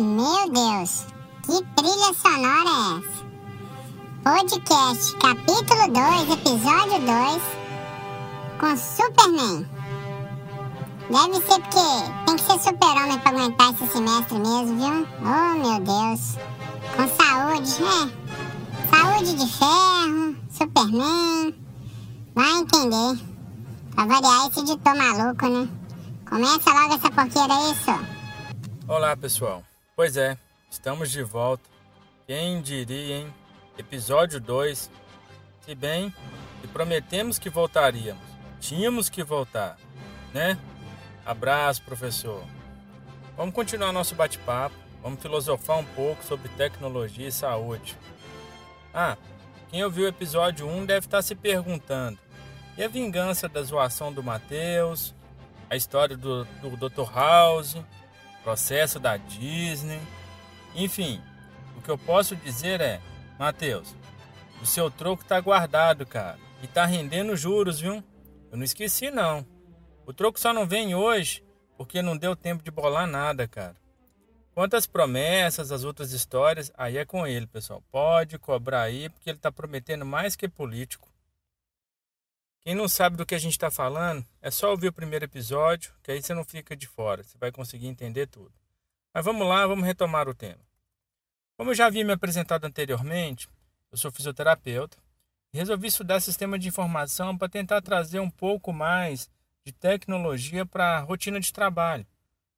Meu Deus, que trilha sonora é essa? Podcast capítulo 2, episódio 2 com Superman. Deve ser porque tem que ser super-homem pra aguentar esse semestre mesmo, viu? Oh meu Deus. Com saúde, é. Saúde de ferro, Superman. Vai entender. Pra variar esse editor maluco, né? Começa logo essa porqueira aí, só. Olá, pessoal. Pois é, estamos de volta. Quem diria, hein? Episódio 2. Se bem que prometemos que voltaríamos. Tínhamos que voltar, né? Abraço, professor. Vamos continuar nosso bate-papo. Vamos filosofar um pouco sobre tecnologia e saúde. Ah, quem ouviu o episódio 1 deve estar se perguntando: e a vingança da zoação do Matheus? A história do, do Dr. House? Processo da Disney. Enfim, o que eu posso dizer é, Matheus, o seu troco tá guardado, cara, e tá rendendo juros, viu? Eu não esqueci não. O troco só não vem hoje porque não deu tempo de bolar nada, cara. Quantas promessas, as outras histórias, aí é com ele, pessoal. Pode cobrar aí, porque ele tá prometendo mais que político. Quem não sabe do que a gente está falando, é só ouvir o primeiro episódio, que aí você não fica de fora, você vai conseguir entender tudo. Mas vamos lá, vamos retomar o tema. Como eu já havia me apresentado anteriormente, eu sou fisioterapeuta e resolvi estudar sistema de informação para tentar trazer um pouco mais de tecnologia para a rotina de trabalho.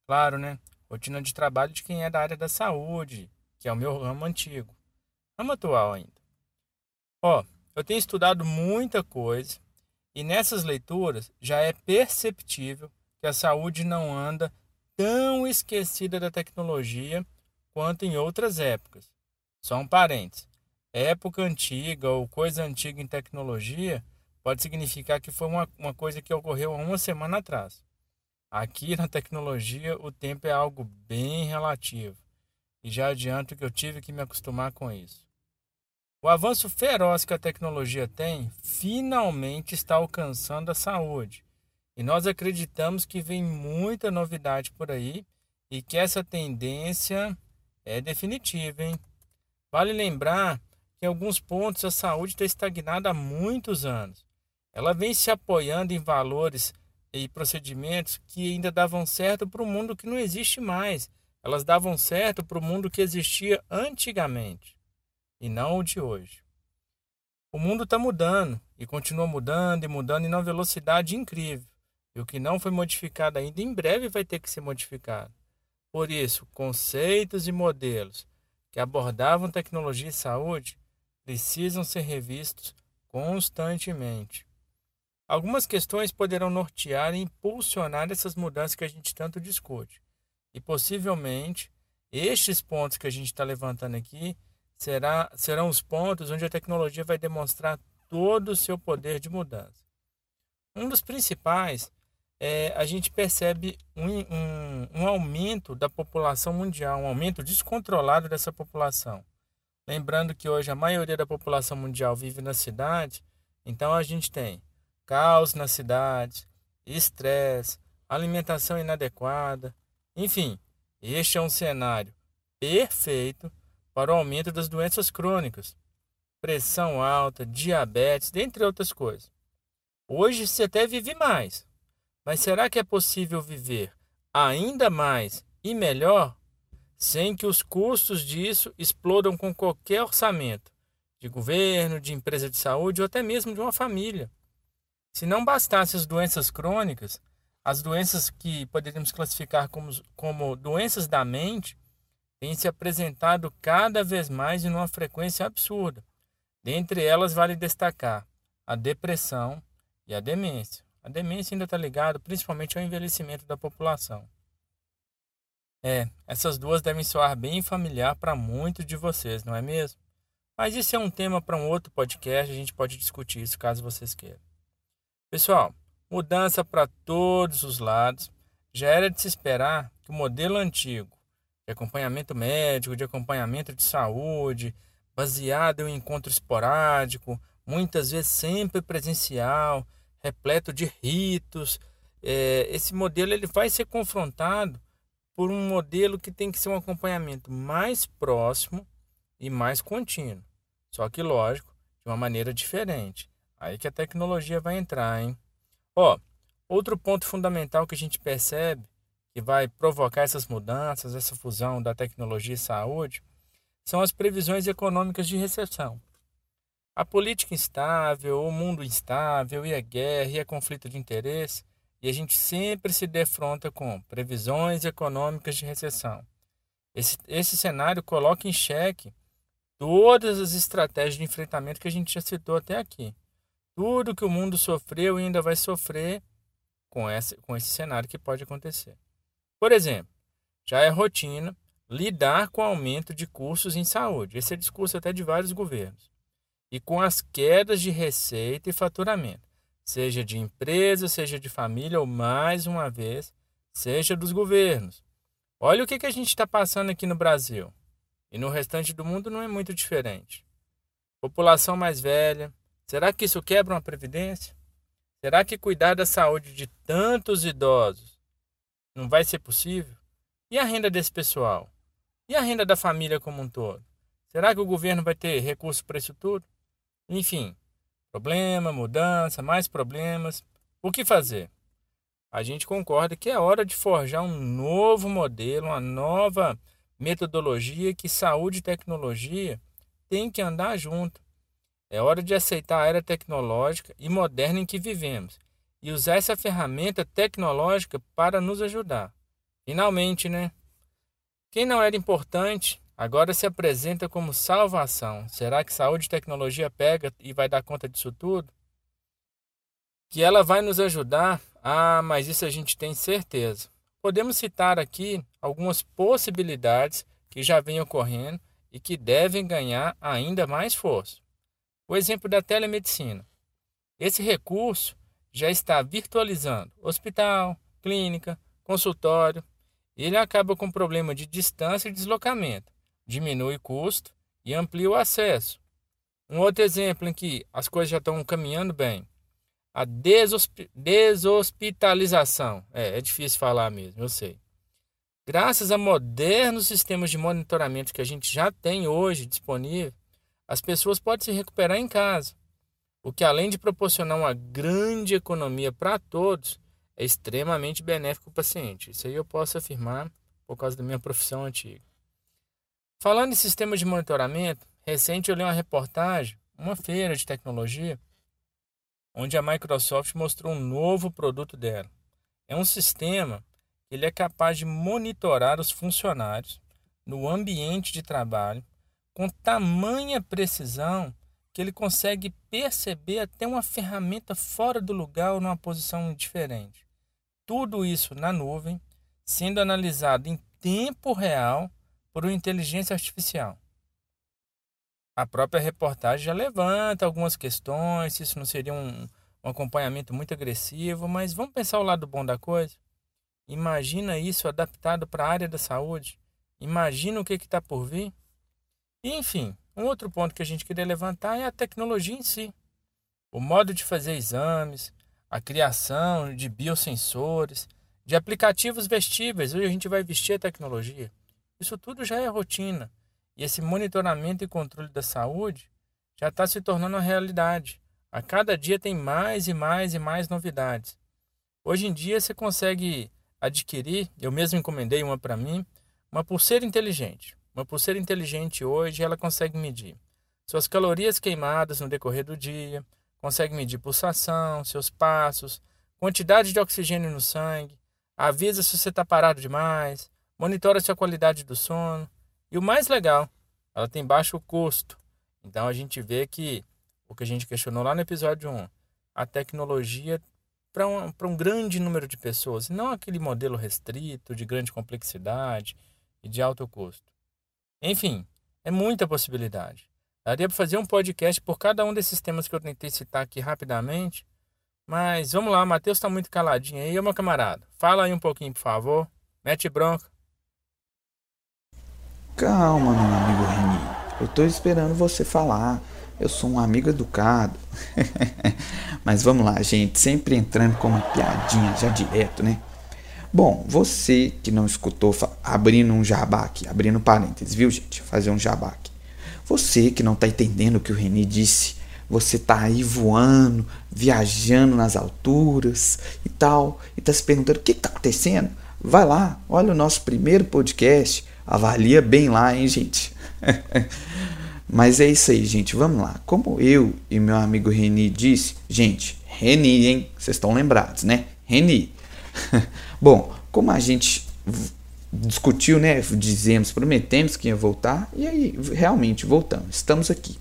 Claro, né? Rotina de trabalho de quem é da área da saúde, que é o meu ramo antigo. Ramo atual ainda. Ó, eu tenho estudado muita coisa e nessas leituras já é perceptível que a saúde não anda tão esquecida da tecnologia quanto em outras épocas. Só um parênteses. Época antiga ou coisa antiga em tecnologia pode significar que foi uma, uma coisa que ocorreu há uma semana atrás. Aqui na tecnologia o tempo é algo bem relativo. E já adianto que eu tive que me acostumar com isso. O avanço feroz que a tecnologia tem finalmente está alcançando a saúde. E nós acreditamos que vem muita novidade por aí e que essa tendência é definitiva, hein? Vale lembrar que em alguns pontos a saúde está estagnada há muitos anos. Ela vem se apoiando em valores e procedimentos que ainda davam certo para o mundo que não existe mais. Elas davam certo para o mundo que existia antigamente e não o de hoje. O mundo está mudando e continua mudando e mudando em uma velocidade incrível. E o que não foi modificado ainda, em breve vai ter que ser modificado. Por isso, conceitos e modelos que abordavam tecnologia e saúde precisam ser revistos constantemente. Algumas questões poderão nortear e impulsionar essas mudanças que a gente tanto discute. E possivelmente, estes pontos que a gente está levantando aqui será, serão os pontos onde a tecnologia vai demonstrar todo o seu poder de mudança. Um dos principais é a gente percebe um, um, um aumento da população mundial, um aumento descontrolado dessa população. Lembrando que hoje a maioria da população mundial vive na cidade, então a gente tem caos na cidade, estresse, alimentação inadequada, enfim, este é um cenário perfeito para o aumento das doenças crônicas, pressão alta, diabetes, dentre outras coisas. Hoje você até vive mais, mas será que é possível viver ainda mais e melhor sem que os custos disso explodam com qualquer orçamento de governo, de empresa de saúde ou até mesmo de uma família? Se não bastasse as doenças crônicas, as doenças que poderíamos classificar como, como doenças da mente têm se apresentado cada vez mais em uma frequência absurda. Dentre elas, vale destacar a depressão e a demência. A demência ainda está ligada principalmente ao envelhecimento da população. É, essas duas devem soar bem familiar para muitos de vocês, não é mesmo? Mas isso é um tema para um outro podcast, a gente pode discutir isso caso vocês queiram. Pessoal, mudança para todos os lados. Já era de se esperar que o modelo antigo, de acompanhamento médico, de acompanhamento de saúde, baseado em um encontro esporádico, muitas vezes sempre presencial, repleto de ritos. É, esse modelo ele vai ser confrontado por um modelo que tem que ser um acompanhamento mais próximo e mais contínuo. Só que, lógico, de uma maneira diferente. Aí que a tecnologia vai entrar, hein? Ó, outro ponto fundamental que a gente percebe que vai provocar essas mudanças, essa fusão da tecnologia e saúde, são as previsões econômicas de recessão. A política instável, o mundo instável, e a guerra, e a conflito de interesse, e a gente sempre se defronta com previsões econômicas de recessão. Esse, esse cenário coloca em xeque todas as estratégias de enfrentamento que a gente já citou até aqui. Tudo que o mundo sofreu e ainda vai sofrer com esse, com esse cenário que pode acontecer. Por exemplo, já é rotina lidar com o aumento de custos em saúde. Esse é discurso até de vários governos e com as quedas de receita e faturamento, seja de empresa, seja de família ou, mais uma vez, seja dos governos. Olha o que, que a gente está passando aqui no Brasil. E no restante do mundo não é muito diferente. População mais velha. Será que isso quebra uma previdência? Será que cuidar da saúde de tantos idosos não vai ser possível? E a renda desse pessoal? E a renda da família como um todo? Será que o governo vai ter recurso para isso tudo? Enfim, problema, mudança, mais problemas. O que fazer? A gente concorda que é hora de forjar um novo modelo, uma nova metodologia que saúde e tecnologia têm que andar junto. É hora de aceitar a era tecnológica e moderna em que vivemos e usar essa ferramenta tecnológica para nos ajudar. Finalmente, né? Quem não era importante Agora se apresenta como salvação. Será que saúde e tecnologia pega e vai dar conta disso tudo? Que ela vai nos ajudar? Ah, mas isso a gente tem certeza. Podemos citar aqui algumas possibilidades que já vêm ocorrendo e que devem ganhar ainda mais força. O exemplo da telemedicina. Esse recurso já está virtualizando hospital, clínica, consultório. Ele acaba com problema de distância e deslocamento diminui custo e amplia o acesso. Um outro exemplo em que as coisas já estão caminhando bem. A desosp deshospitalização. É, é difícil falar mesmo, eu sei. Graças a modernos sistemas de monitoramento que a gente já tem hoje disponível, as pessoas podem se recuperar em casa, o que além de proporcionar uma grande economia para todos, é extremamente benéfico para o paciente. Isso aí eu posso afirmar por causa da minha profissão antiga. Falando em sistemas de monitoramento, recente eu li uma reportagem, uma feira de tecnologia, onde a Microsoft mostrou um novo produto dela. É um sistema que ele é capaz de monitorar os funcionários no ambiente de trabalho com tamanha precisão que ele consegue perceber até uma ferramenta fora do lugar ou numa posição diferente. Tudo isso na nuvem, sendo analisado em tempo real por uma inteligência artificial. A própria reportagem já levanta algumas questões, se isso não seria um, um acompanhamento muito agressivo, mas vamos pensar o lado bom da coisa. Imagina isso adaptado para a área da saúde. Imagina o que está por vir. E, enfim, um outro ponto que a gente queria levantar é a tecnologia em si. O modo de fazer exames, a criação de biosensores, de aplicativos vestíveis. Hoje a gente vai vestir a tecnologia. Isso tudo já é rotina. E esse monitoramento e controle da saúde já está se tornando uma realidade. A cada dia tem mais e mais e mais novidades. Hoje em dia você consegue adquirir, eu mesmo encomendei uma para mim, uma pulseira inteligente. Uma pulseira inteligente hoje ela consegue medir suas calorias queimadas no decorrer do dia, consegue medir pulsação, seus passos, quantidade de oxigênio no sangue, avisa se você está parado demais, monitora sua qualidade do sono. E o mais legal, ela tem baixo custo. Então a gente vê que o que a gente questionou lá no episódio 1, a tecnologia para um, um grande número de pessoas, não aquele modelo restrito, de grande complexidade e de alto custo. Enfim, é muita possibilidade. Daria para fazer um podcast por cada um desses temas que eu tentei citar aqui rapidamente. Mas vamos lá, Matheus está muito caladinho aí. Meu camarada, fala aí um pouquinho, por favor. Mete bronca. Calma, meu amigo Reni. Eu tô esperando você falar. Eu sou um amigo educado. Mas vamos lá, gente. Sempre entrando com uma piadinha já direto, né? Bom, você que não escutou, abrindo um jabá aqui, abrindo parênteses, viu, gente? Fazer um jabá aqui. Você que não está entendendo o que o Reni disse, você está aí voando, viajando nas alturas e tal, e está se perguntando o que está acontecendo? Vai lá, olha o nosso primeiro podcast, avalia bem lá, hein, gente? Mas é isso aí, gente. Vamos lá. Como eu e meu amigo Reni disse, gente, Reni, hein? Vocês estão lembrados, né? Reni. Bom, como a gente discutiu, né? Dizemos, prometemos que ia voltar e aí realmente voltamos. Estamos aqui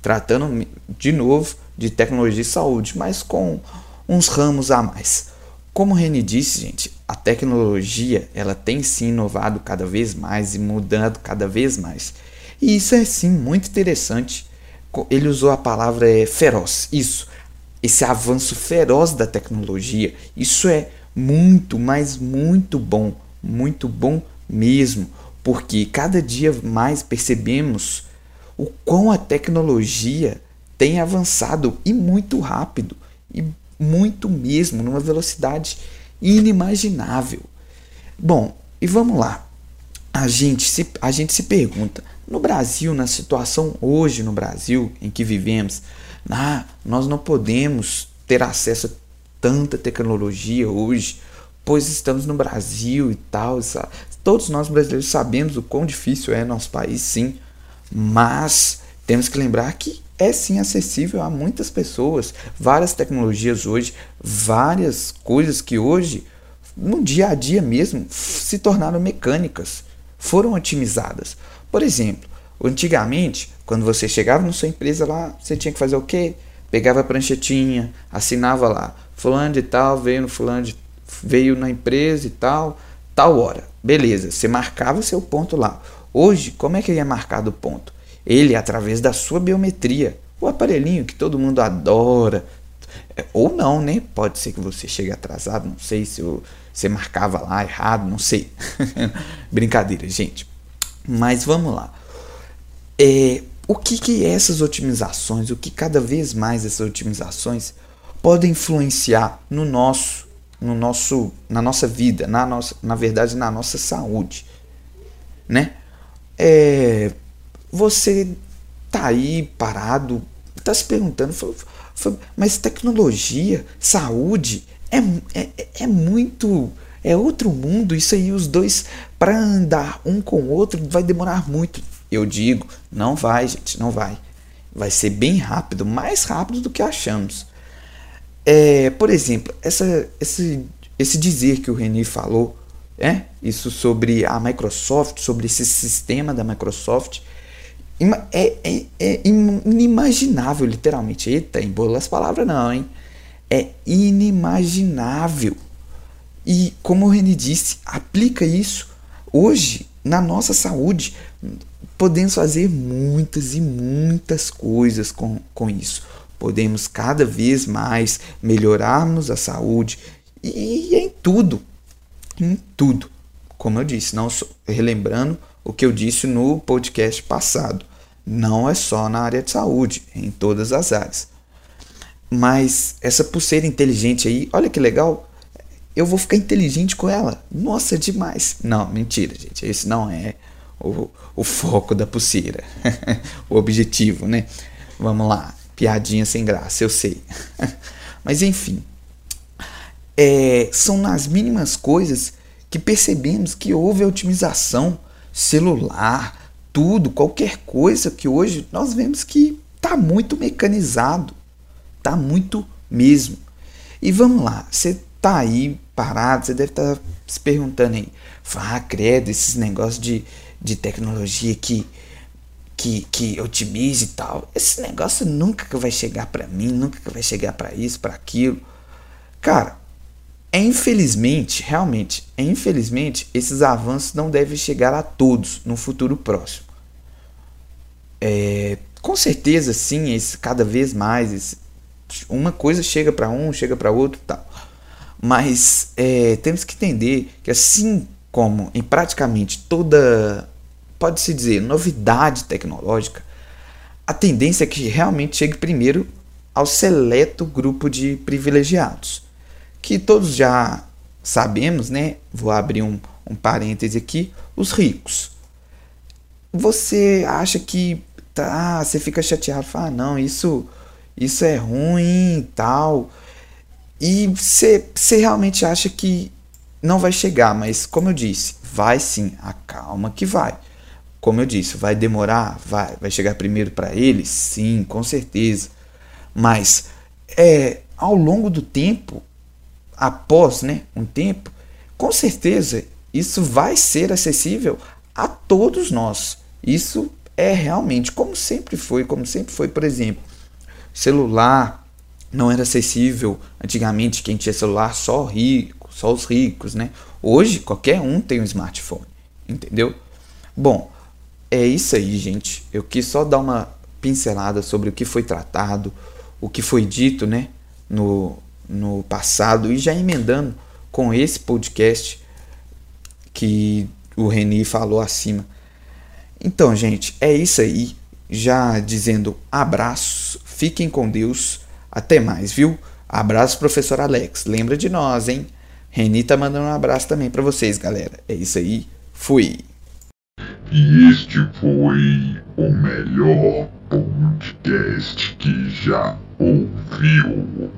tratando de novo de tecnologia e saúde, mas com uns ramos a mais. Como o Reni disse, gente, a tecnologia ela tem sim inovado cada vez mais e mudando cada vez mais. E isso é sim muito interessante. Ele usou a palavra é, feroz. Isso, esse avanço feroz da tecnologia, isso é muito, mas muito bom, muito bom mesmo, porque cada dia mais percebemos o quão a tecnologia tem avançado e muito rápido e muito mesmo, numa velocidade inimaginável. Bom, e vamos lá. A gente se, a gente se pergunta, no Brasil, na situação hoje no Brasil em que vivemos, ah, nós não podemos ter acesso a tanta tecnologia hoje, pois estamos no Brasil e tal. Sabe? Todos nós brasileiros sabemos o quão difícil é nosso país, sim. Mas temos que lembrar que é sim acessível a muitas pessoas. Várias tecnologias hoje, várias coisas que hoje, no dia a dia mesmo, se tornaram mecânicas, foram otimizadas. Por exemplo, antigamente, quando você chegava na sua empresa lá, você tinha que fazer o quê? Pegava a pranchetinha, assinava lá, fulano de tal veio no fulano de, veio na empresa e tal, tal hora. Beleza, você marcava seu ponto lá. Hoje, como é que ele é marcado o ponto? Ele, através da sua biometria, o aparelhinho que todo mundo adora, é, ou não, né? Pode ser que você chegue atrasado, não sei se você marcava lá errado, não sei. Brincadeira, gente. Mas vamos lá. É, o que, que essas otimizações, o que cada vez mais essas otimizações podem influenciar no nosso, no nosso, na nossa vida, na nossa, na verdade, na nossa saúde, né? é, você tá aí parado, tá se perguntando, mas tecnologia, saúde, é, é, é muito. É outro mundo. Isso aí, os dois, para andar um com o outro, vai demorar muito. Eu digo, não vai, gente, não vai. Vai ser bem rápido, mais rápido do que achamos. É, por exemplo, essa, esse, esse dizer que o Reni falou é isso sobre a Microsoft, sobre esse sistema da Microsoft. É, é, é inimaginável, literalmente. Eita, embola as palavras não, hein? É inimaginável. E como o René disse, aplica isso hoje na nossa saúde. Podemos fazer muitas e muitas coisas com, com isso. Podemos cada vez mais melhorarmos a saúde e, e em tudo em tudo. Como eu disse, não relembrando o que eu disse no podcast passado, não é só na área de saúde, é em todas as áreas. Mas essa pulseira inteligente aí, olha que legal, eu vou ficar inteligente com ela. Nossa, demais. Não, mentira, gente. Esse não é o, o foco da pulseira. o objetivo, né? Vamos lá. Piadinha sem graça, eu sei. Mas enfim, é, são nas mínimas coisas que percebemos que houve a otimização celular, tudo, qualquer coisa que hoje nós vemos que está muito mecanizado, está muito mesmo. E vamos lá, você está aí parado, você deve estar tá se perguntando aí, ah, credo, esses negócios de, de tecnologia que, que, que otimiza e tal, esse negócio nunca vai chegar para mim, nunca vai chegar para isso, para aquilo. Cara, é infelizmente, realmente, é infelizmente, esses avanços não devem chegar a todos no futuro próximo. É, com certeza, sim, esse, cada vez mais, esse, uma coisa chega para um, chega para outro, tal. Mas é, temos que entender que assim como em praticamente toda, pode-se dizer, novidade tecnológica, a tendência é que realmente chegue primeiro ao seleto grupo de privilegiados que todos já sabemos, né? Vou abrir um, um parêntese aqui, os ricos. Você acha que tá, você fica chateado, fala, ah, não, isso isso é ruim e tal. E você, você realmente acha que não vai chegar, mas como eu disse, vai sim, acalma que vai. Como eu disse, vai demorar, vai, vai chegar primeiro para eles, sim, com certeza. Mas é ao longo do tempo, após, né, um tempo, com certeza isso vai ser acessível a todos nós. Isso é realmente como sempre foi, como sempre foi, por exemplo, celular não era acessível antigamente quem tinha celular só rico, só os ricos, né? Hoje qualquer um tem um smartphone, entendeu? Bom, é isso aí, gente. Eu quis só dar uma pincelada sobre o que foi tratado, o que foi dito, né, no, no passado e já emendando com esse podcast que o Reni falou acima. Então, gente, é isso aí. Já dizendo abraço, fiquem com Deus, até mais, viu? Abraço, professor Alex. Lembra de nós, hein? Reni tá mandando um abraço também para vocês, galera. É isso aí. Fui. E este foi o melhor podcast que já ouviu.